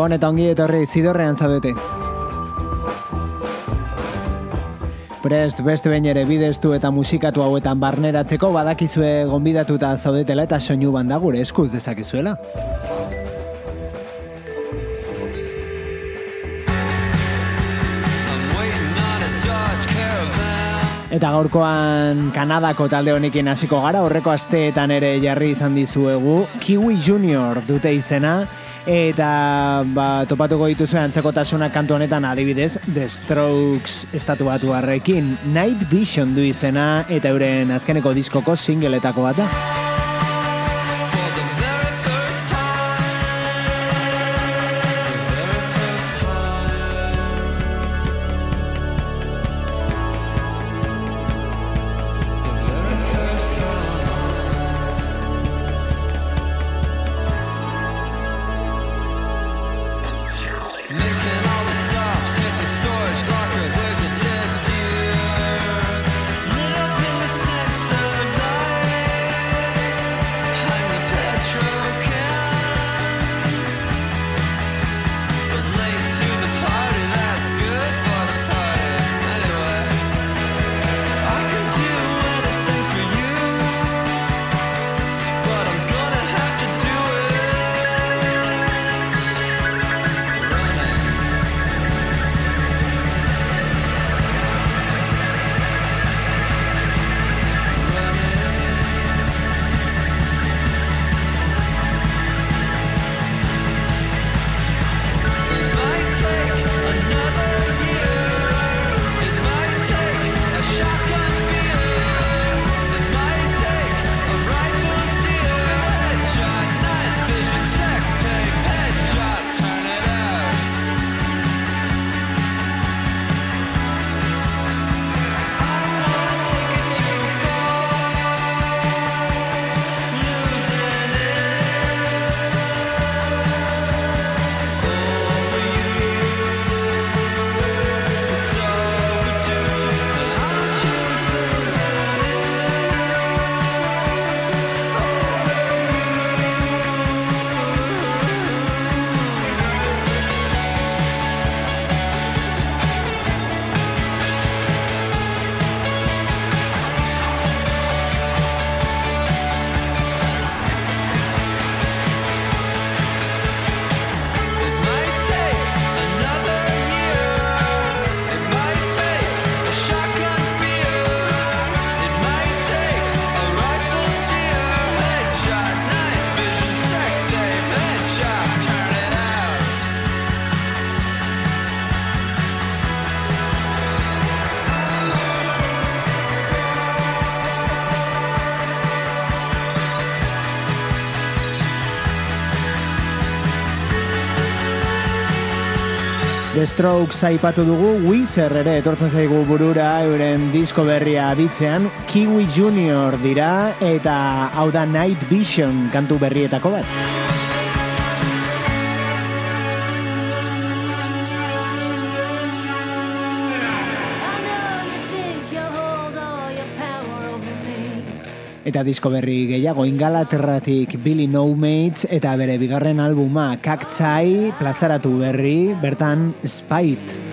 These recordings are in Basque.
Gabon eta ongi etorri zidorrean zaudete. Prest beste behin ere bideztu eta musikatu hauetan barneratzeko badakizue gonbidatuta zaudetela eta soinu banda gure eskuz dezakezuela. Eta gaurkoan Kanadako talde honekin hasiko gara, horreko asteetan ere jarri izan dizuegu, Kiwi Junior dute izena, eta ba, topatuko dituzu antzekotasuna kantu honetan adibidez The Strokes estatu batu Night Vision du izena eta euren azkeneko diskoko singletako bat da. Strokes aipatu dugu, Weezer ere etortzen zaigu burura euren disko berria aditzean, Kiwi Junior dira eta hau da Night Vision kantu berrietako bat. Eta disko berri gehiago ingalaterratik Billy No Mates eta bere bigarren albuma Kaktzai plazaratu berri bertan Spite.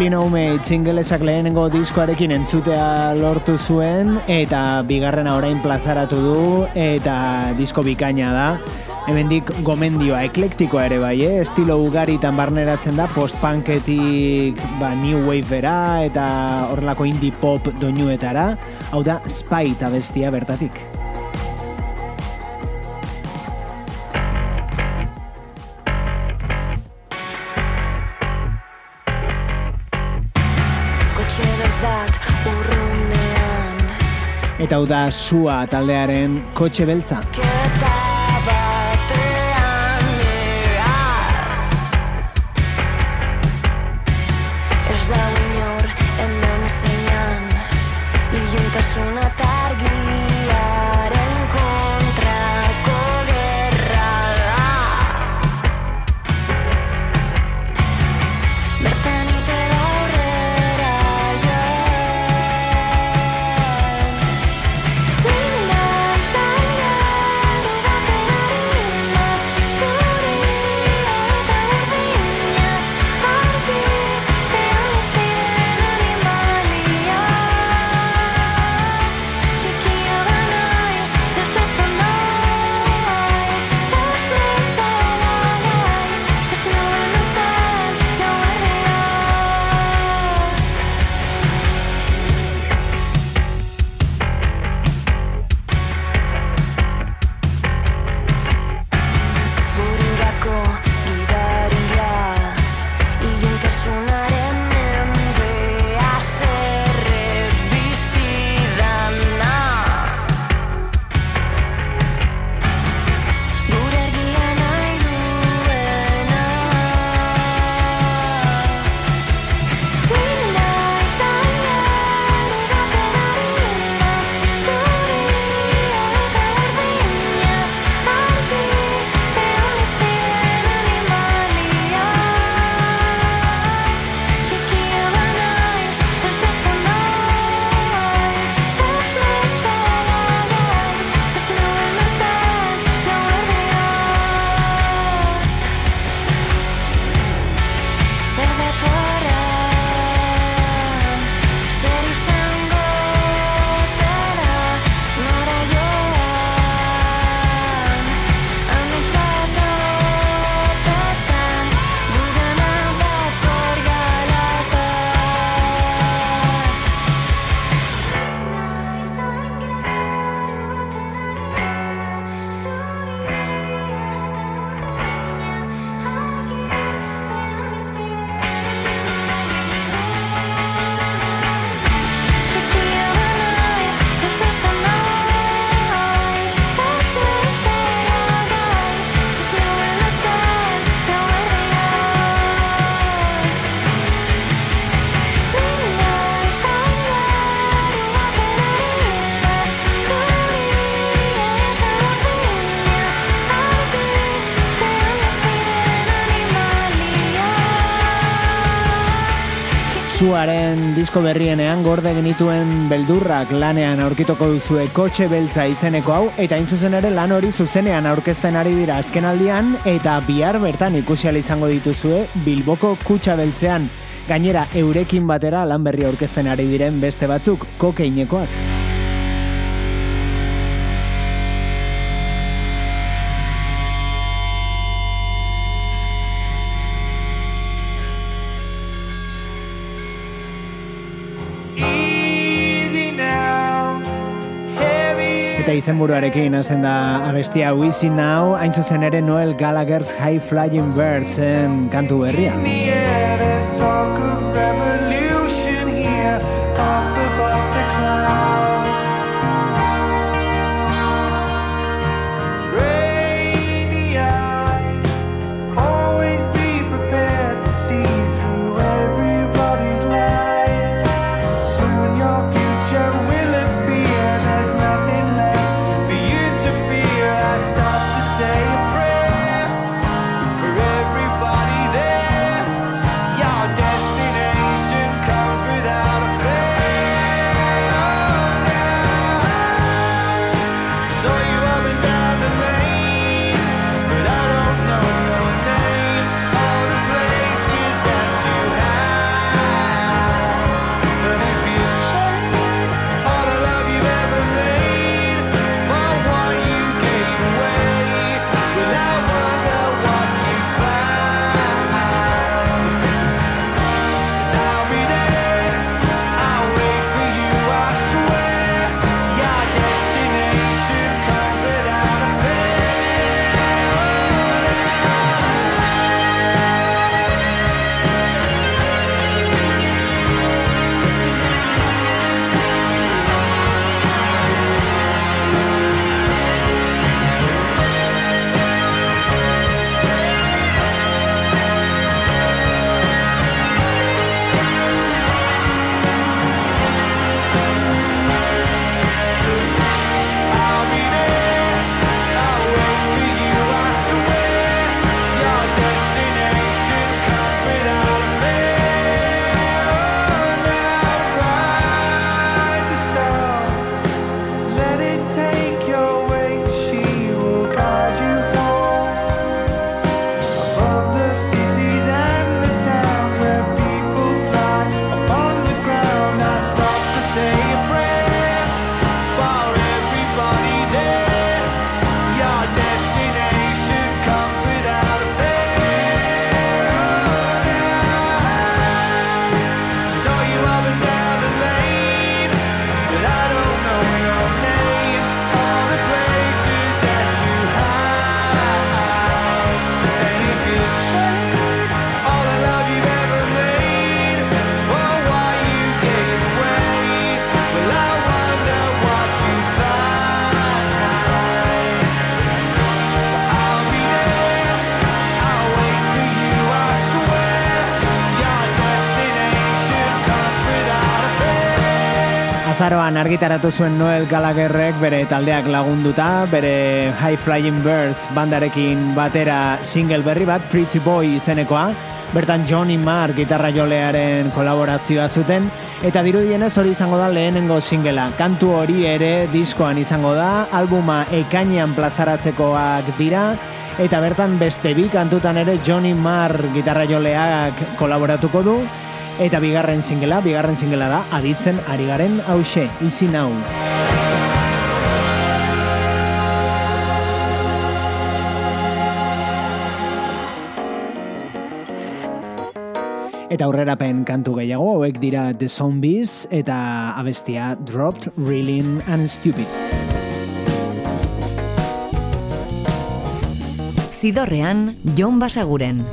Billy No txingelesak lehenengo diskoarekin entzutea lortu zuen eta bigarrena orain plazaratu du eta disko bikaina da. Hemendik gomendioa eklektikoa ere bai, eh? estilo ugaritan barneratzen da post-punketik ba, new wavera eta horrelako indie pop doinuetara. Hau da, Spite abestia bertatik. Eta hau da sua taldearen kotxe beltza. Disko berrienean gorde genituen beldurrak lanean aurkitoko duzue kotxe beltza izeneko hau eta zuzen ere lan hori zuzenean aurkezten ari dira azkenaldian eta bihar bertan ikusial izango dituzue Bilboko kutsa beltzean gainera eurekin batera lan berri aurkezten ari diren beste batzuk kokeinekoak. Izenburuarekin hasten da abestia Wisi Now, hain zuzen ere Noel Gallagher's High Flying Birds kantu berria. Azaroan argitaratu zuen Noel Gallagherrek bere taldeak lagunduta, bere High Flying Birds bandarekin batera single berri bat, Pretty Boy izenekoa, bertan Johnny Marr gitarra jolearen kolaborazioa zuten, eta dirudienez hori izango da lehenengo singela. Kantu hori ere diskoan izango da, albuma ekainean plazaratzekoak dira, eta bertan beste bi kantutan ere Johnny Marr gitarra joleak kolaboratuko du, Eta bigarren singela, bigarren singela da, aditzen ari garen hause, izi nau. Eta aurrerapen kantu gehiago, hauek dira The Zombies eta abestia Dropped, Reeling and Stupid. Zidorrean, Jon Basaguren.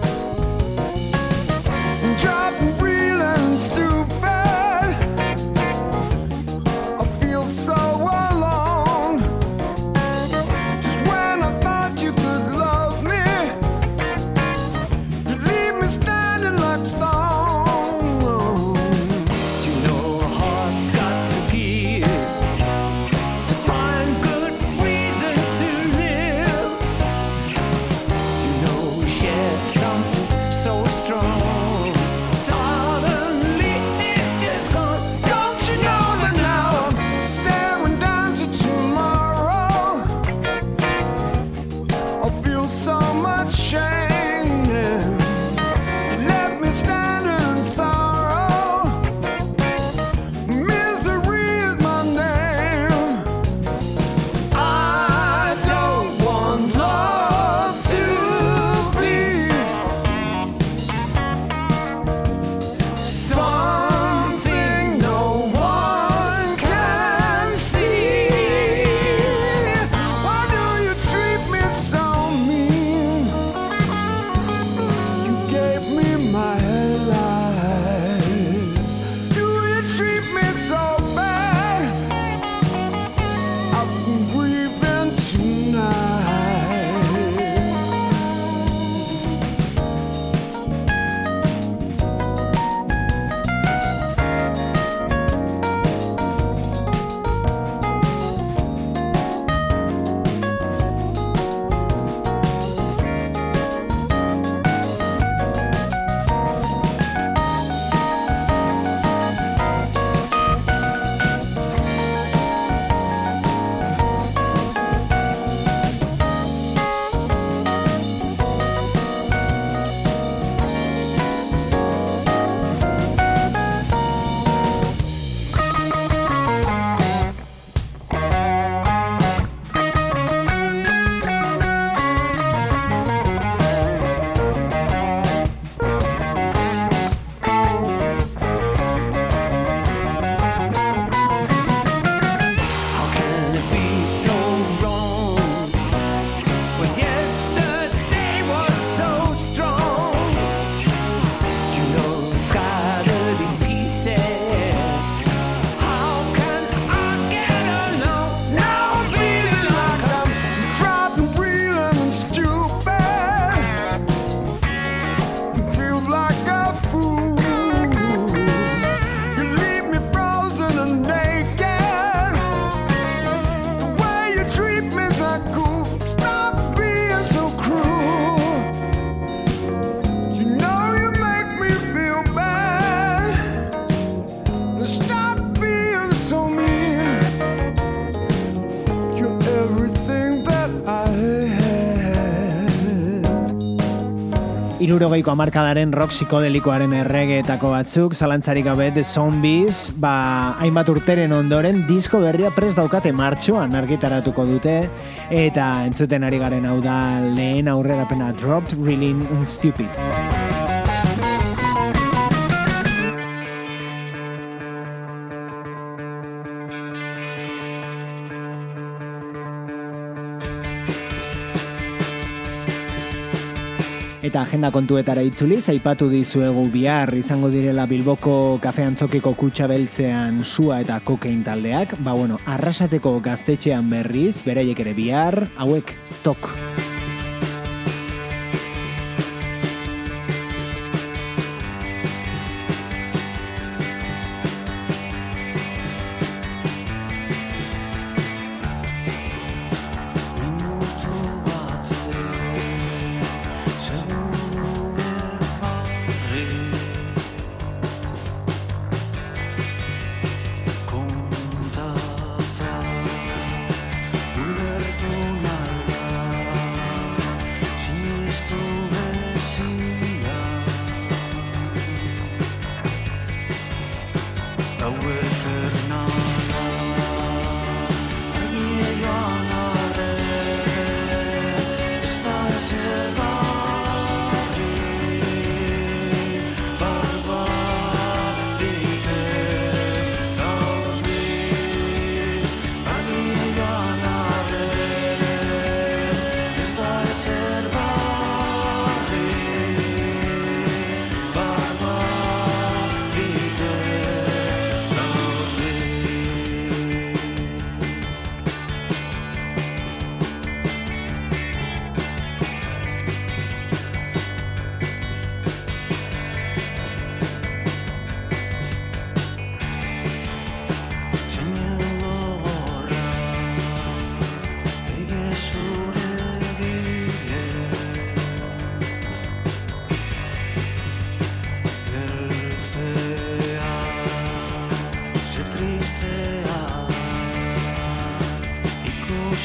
Irurogeiko amarkadaren rock psikodelikoaren erregeetako batzuk, zalantzarik gabe The Zombies, ba, hainbat urteren ondoren, disko berria prez daukate martxoan argitaratuko dute, eta entzuten ari garen hau da lehen aurrerapena Dropped Really Stupid. Eta agenda kontuetara itzuli, zaipatu dizuegu bihar izango direla Bilboko kafe antzokiko kutsa beltzean sua eta kokein taldeak. Ba bueno, arrasateko gaztetxean berriz, beraiek ere bihar, hauek tok.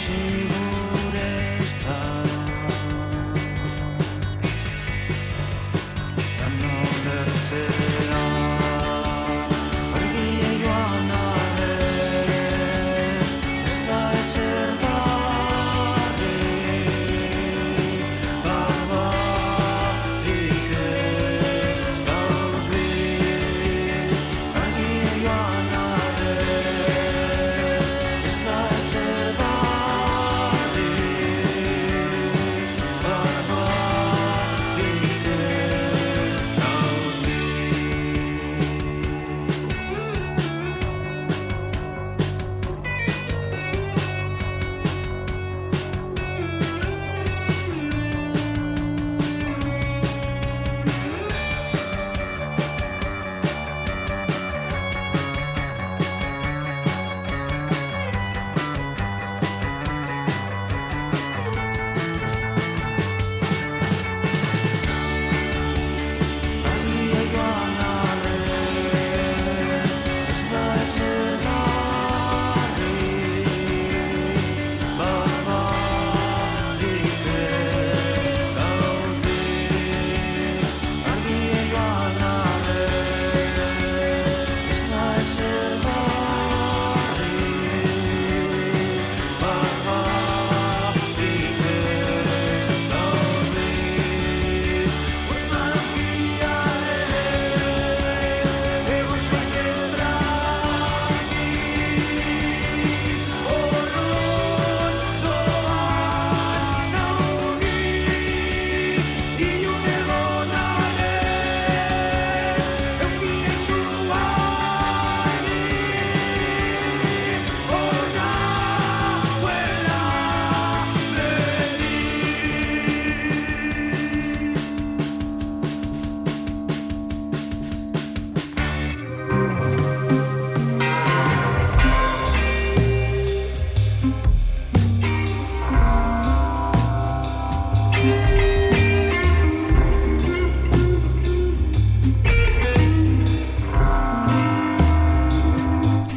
zure ez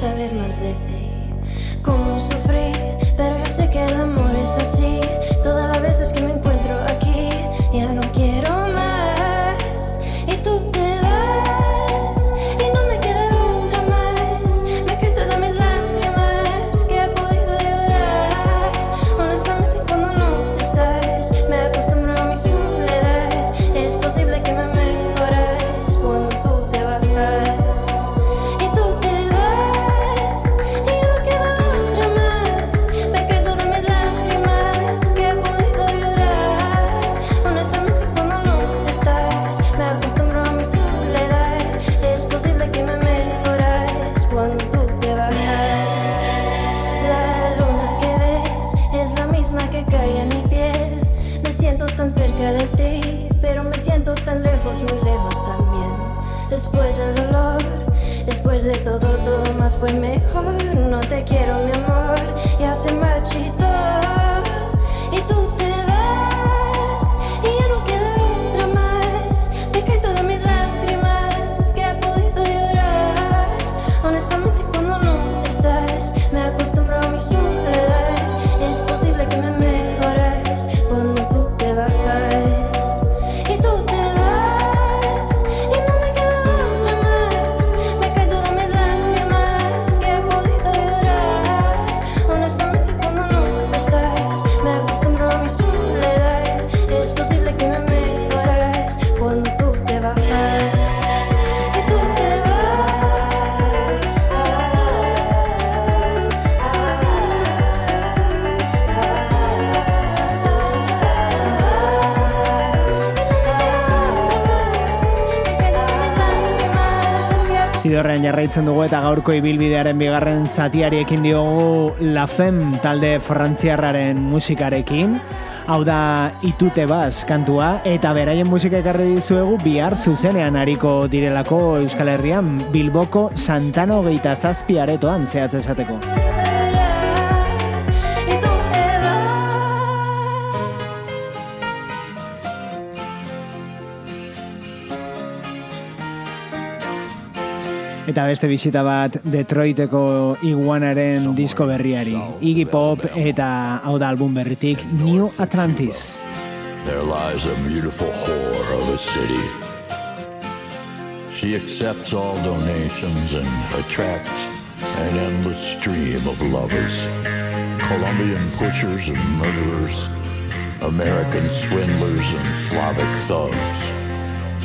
saber más de orain jarraitzen dugu eta gaurko ibilbidearen bigarren zatiari ekin diogu La Fem talde frantziarraren musikarekin. Hau da itute baz kantua eta beraien musika ekarri dizuegu bihar zuzenean ariko direlako Euskal Herrian Bilboko Santano geita zazpi aretoan. Zehatz esateko. eta beste bisita bat Detroiteko iguanaren disko berriari. Iggy Pop eta hau da album berritik New Atlantis. There lies a beautiful whore of a city. She accepts all donations and attracts an endless stream of lovers. Colombian pushers and murderers, American swindlers and Slavic thugs.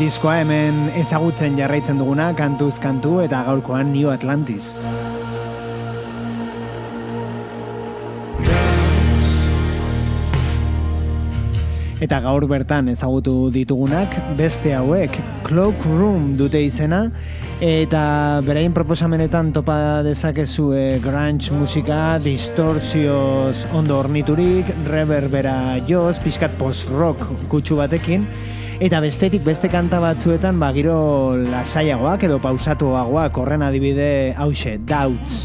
Diskoa hemen ezagutzen jarraitzen duguna kantuz kantu eta gaurkoan New Atlantis. Eta gaur bertan ezagutu ditugunak beste hauek Cloak Room dute izena eta beraien proposamenetan topa dezakezu e, grunge musika distortzioz ondo orniturik, reverbera joz, pixkat post-rock kutsu batekin eta bestetik beste kanta batzuetan ba giro lasaiagoak edo pausatuagoak horren adibide hause, doubts.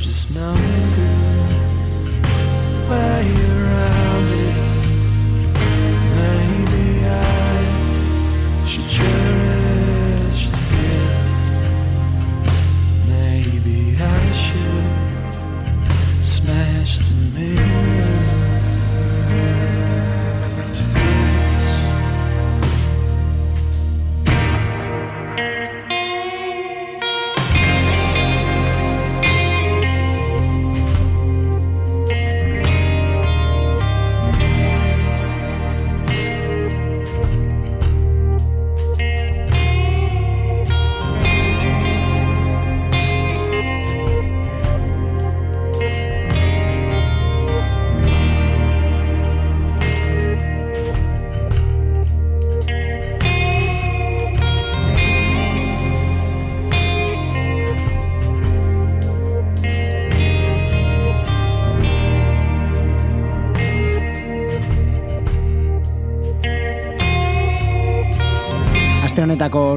just not good. Where you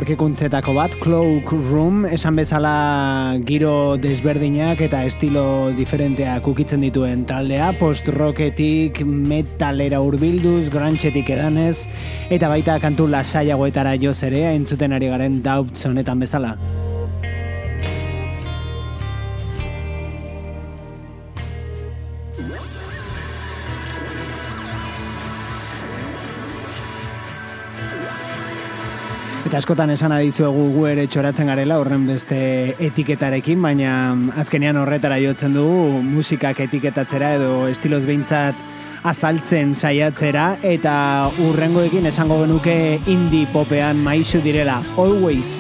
honetako orkekuntzetako bat, Cloak Room, esan bezala giro desberdinak eta estilo diferenteak ukitzen dituen taldea, post-rocketik, metalera urbilduz, grantxetik edanez, eta baita kantu lasaiagoetara joz ere, entzuten ari garen doubts honetan bezala. Eta askotan esan adizuegu gu ere txoratzen garela horren beste etiketarekin, baina azkenean horretara jotzen dugu musikak etiketatzera edo estiloz behintzat azaltzen saiatzera eta urrengoekin esango genuke indie popean maizu direla, always.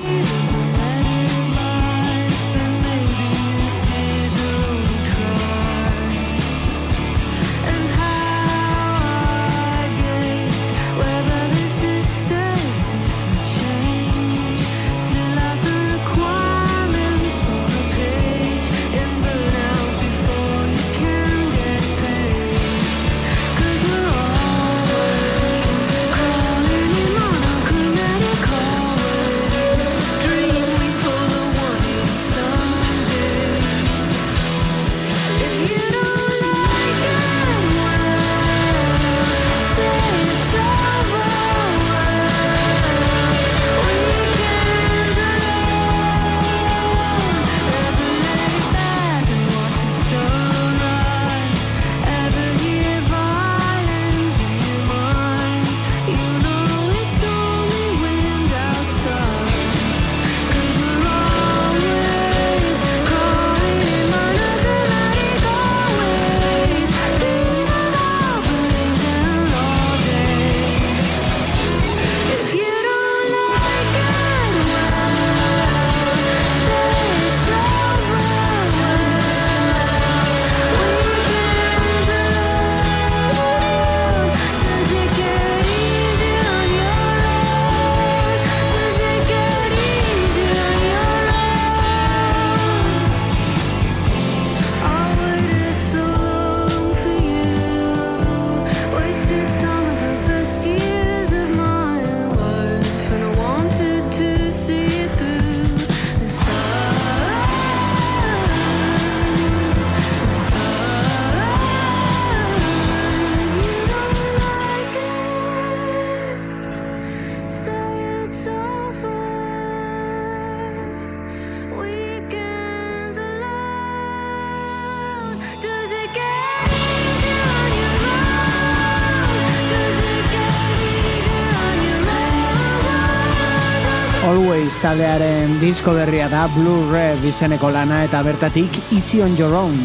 Taldearen disko berria da Blue Red izeneko lana eta bertatik Easy on Your Own.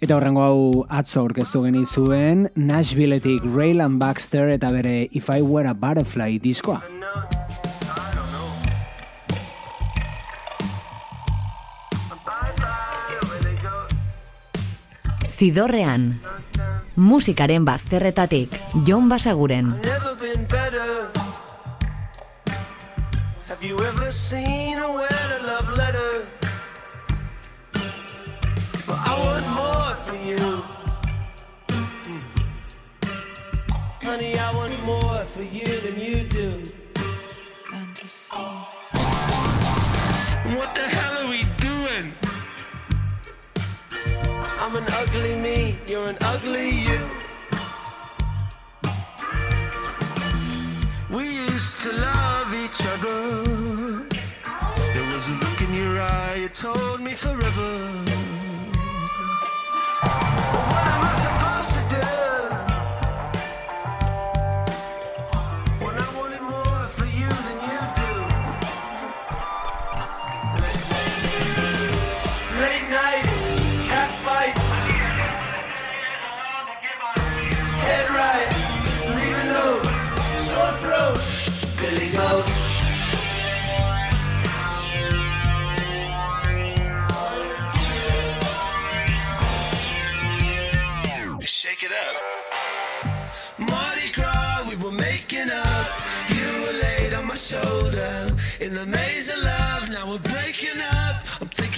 Eta horrengo hau atzo orkestu genizuen Nashvilleetik Raylan Baxter eta bere If I Were a Butterfly diskoa. Zidorrean, musikaren bazterretatik, Jon Basaguren. never been better. Have you ever seen a wetter love letter? But I want more for you. Mm. Honey, I want more for you than you do. Fantasy. What the hell I'm an ugly me, you're an ugly you. We used to love each other. There was a look in your eye, it told me forever.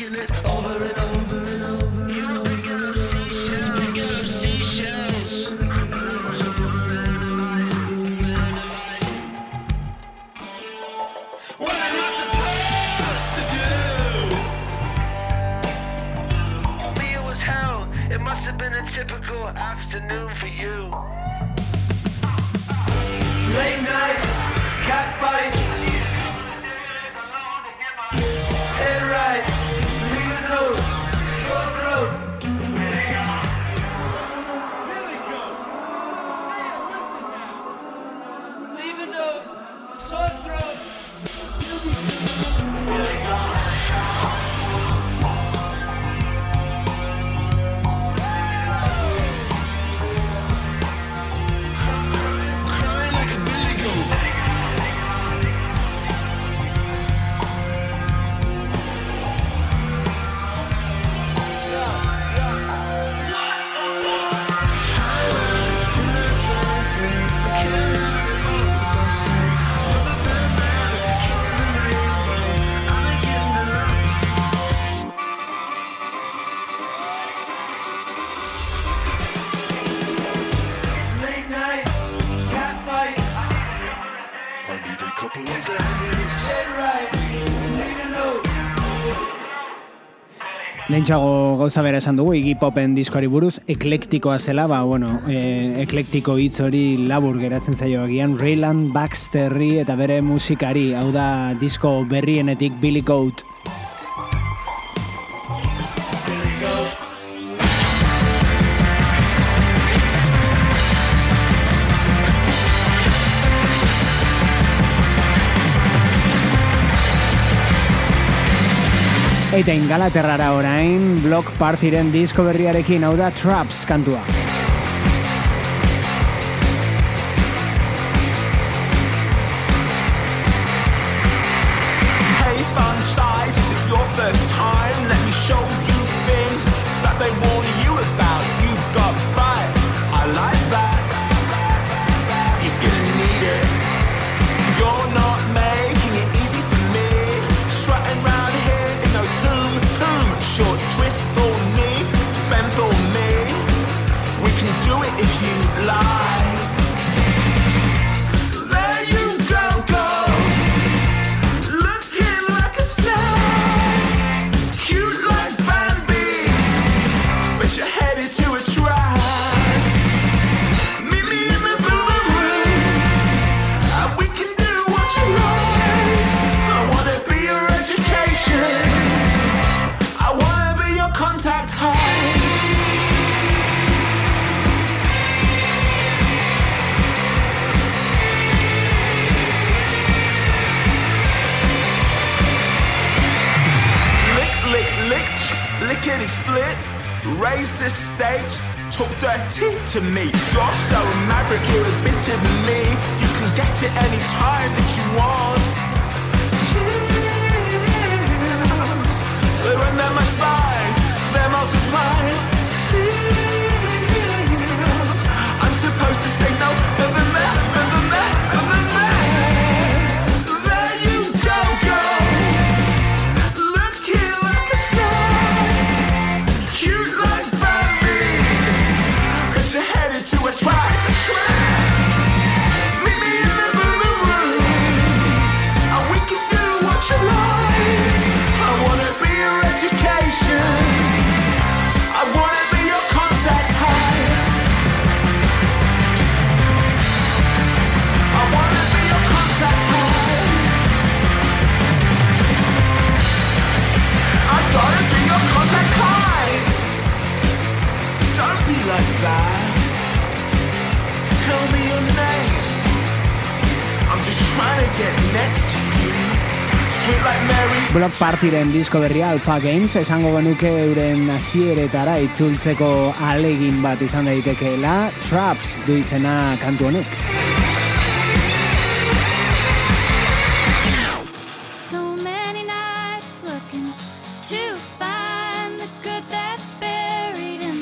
over and over. Lehentxago gauza bera esan dugu, Iggy Popen diskoari buruz, eklektikoa zela, ba, bueno, e, eklektiko hitz hori labur geratzen zaio agian, Rayland Baxterri eta bere musikari, hau da disko berrienetik Billy Goat. Eta ingalaterrara orain, Block Partyren disko berriarekin hau da Traps kantua. Block Partyren disko berria Alpha Games esango genuke euren hasieretara itzultzeko alegin bat izan daitekeela Traps du izena kantu honek.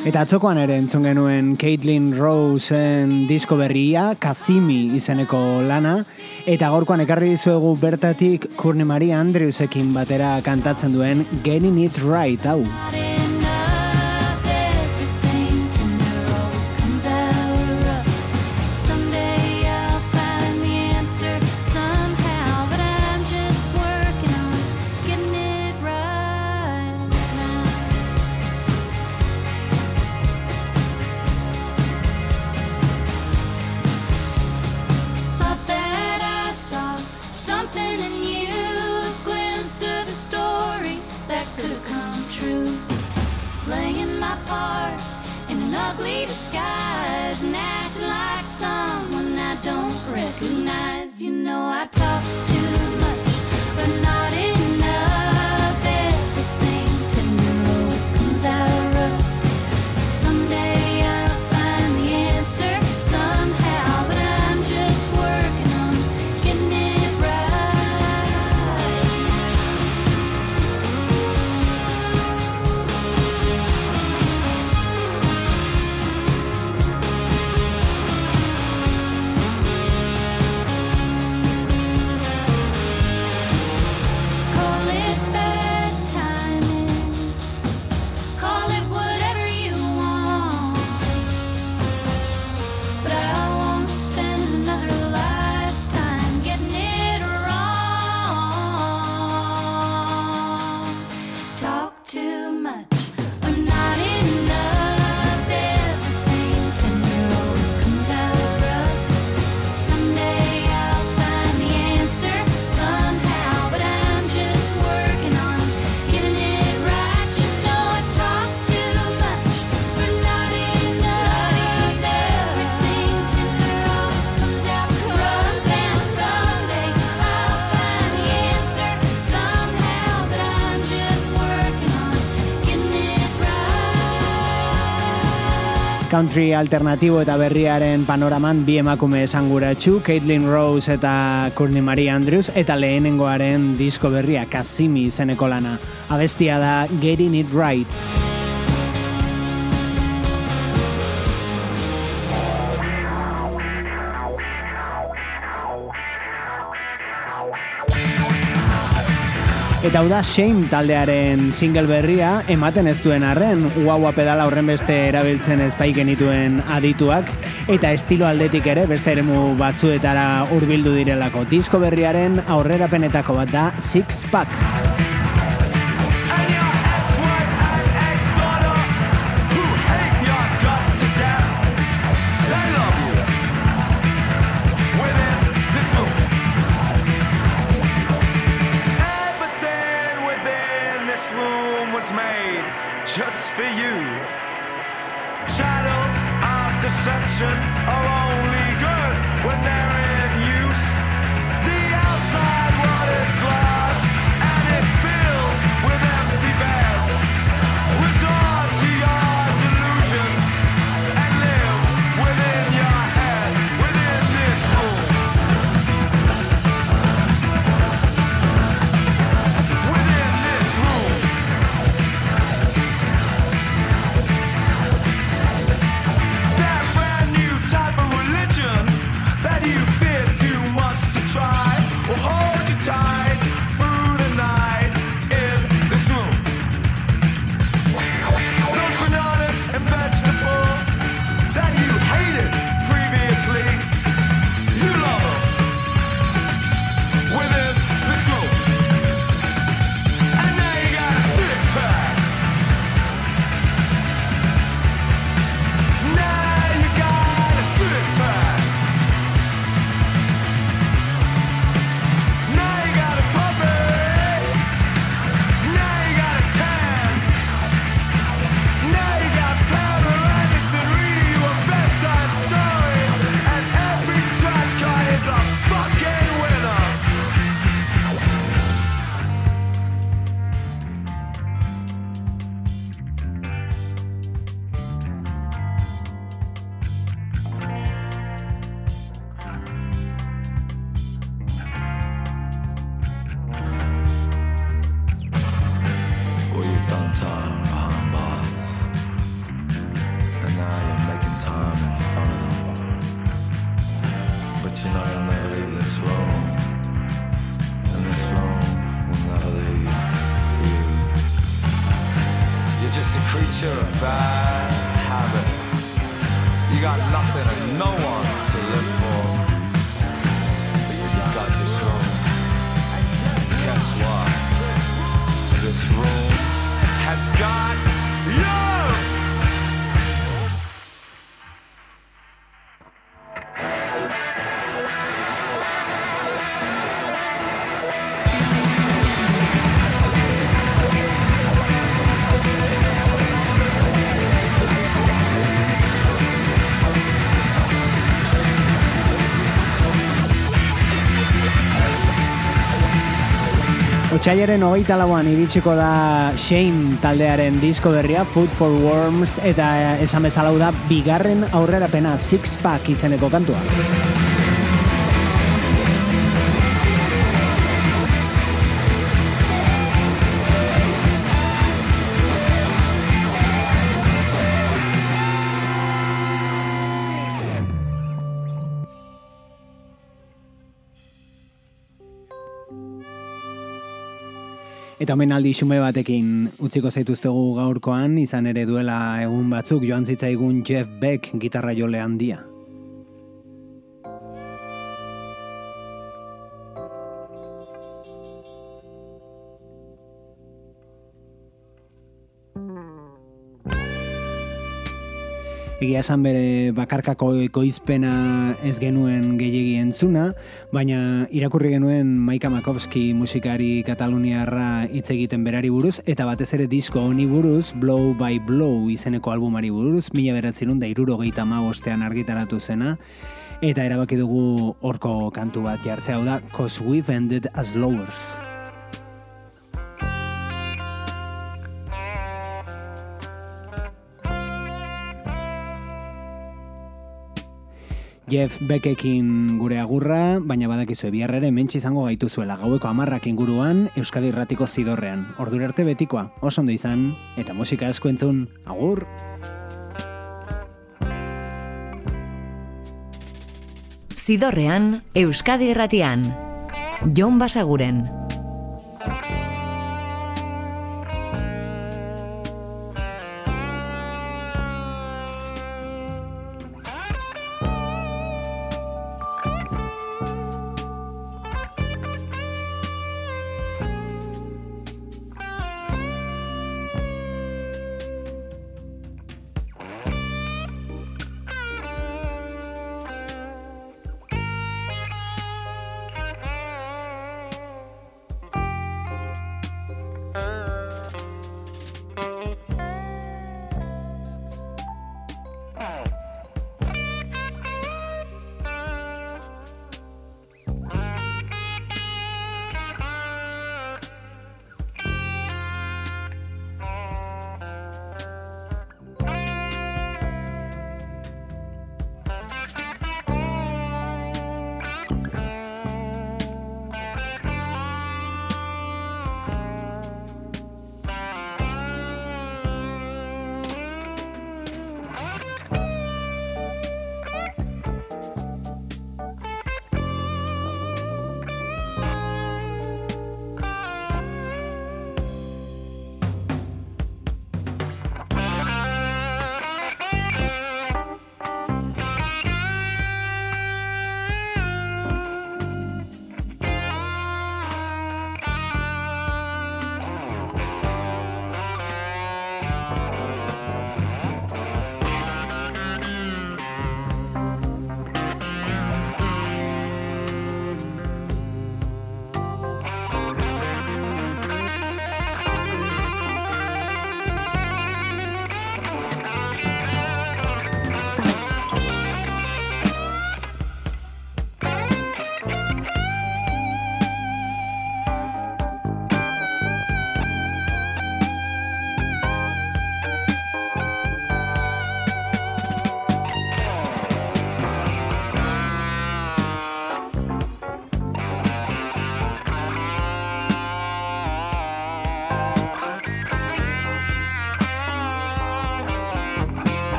Eta atzokoan ere entzun genuen Caitlin Rose en disko berria, Kazimi izeneko lana, Eta gorkoan ekarri dizuegu bertatik Kurne Maria Andrewsekin batera kantatzen duen Getting It Right hau. country alternatibo eta berriaren panoraman bi emakume esanguratsu, Caitlin Rose eta Courtney Marie Andrews, eta lehenengoaren disko berria, Kasimi izeneko lana. Abestia da Getting It Right. Eta hau da Shame taldearen single berria ematen ez duen arren, guaua pedala horren beste erabiltzen ezpaik genituen adituak, eta estilo aldetik ere beste eremu batzuetara hurbildu direlako. Disko berriaren aurrerapenetako bat da Six Pack. just for you. Channels of deception are only good when they're Otsailaren hogeita lauan iritsiko da Shame taldearen disko berria Food for Worms eta esan bezalau da bigarren aurrerapena Six Pack izeneko kantua. Eta omenaldi xume batekin utziko zaituztegu gaurkoan, izan ere duela egun batzuk joan zitzaigun Jeff Beck gitarra jole handia. Egia esan bere bakarkako ekoizpena ez genuen gehiegi entzuna, baina irakurri genuen Maika Makovski musikari kataluniarra hitz egiten berari buruz, eta batez ere disko honi buruz, Blow by Blow izeneko albumari buruz, mila beratzerun da iruro gehieta bostean argitaratu zena, eta erabaki dugu horko kantu bat jartzea da, Cause We've Ended As Lowers. Jeff Beckekin gure agurra, baina badakizu biharrere mentsi izango gaituzuela gaueko amarrak inguruan Euskadi Irratiko zidorrean. Ordura arte betikoa, oso ondo izan, eta musika asko entzun, agur! Zidorrean, Euskadi Irratian. Jon Basaguren.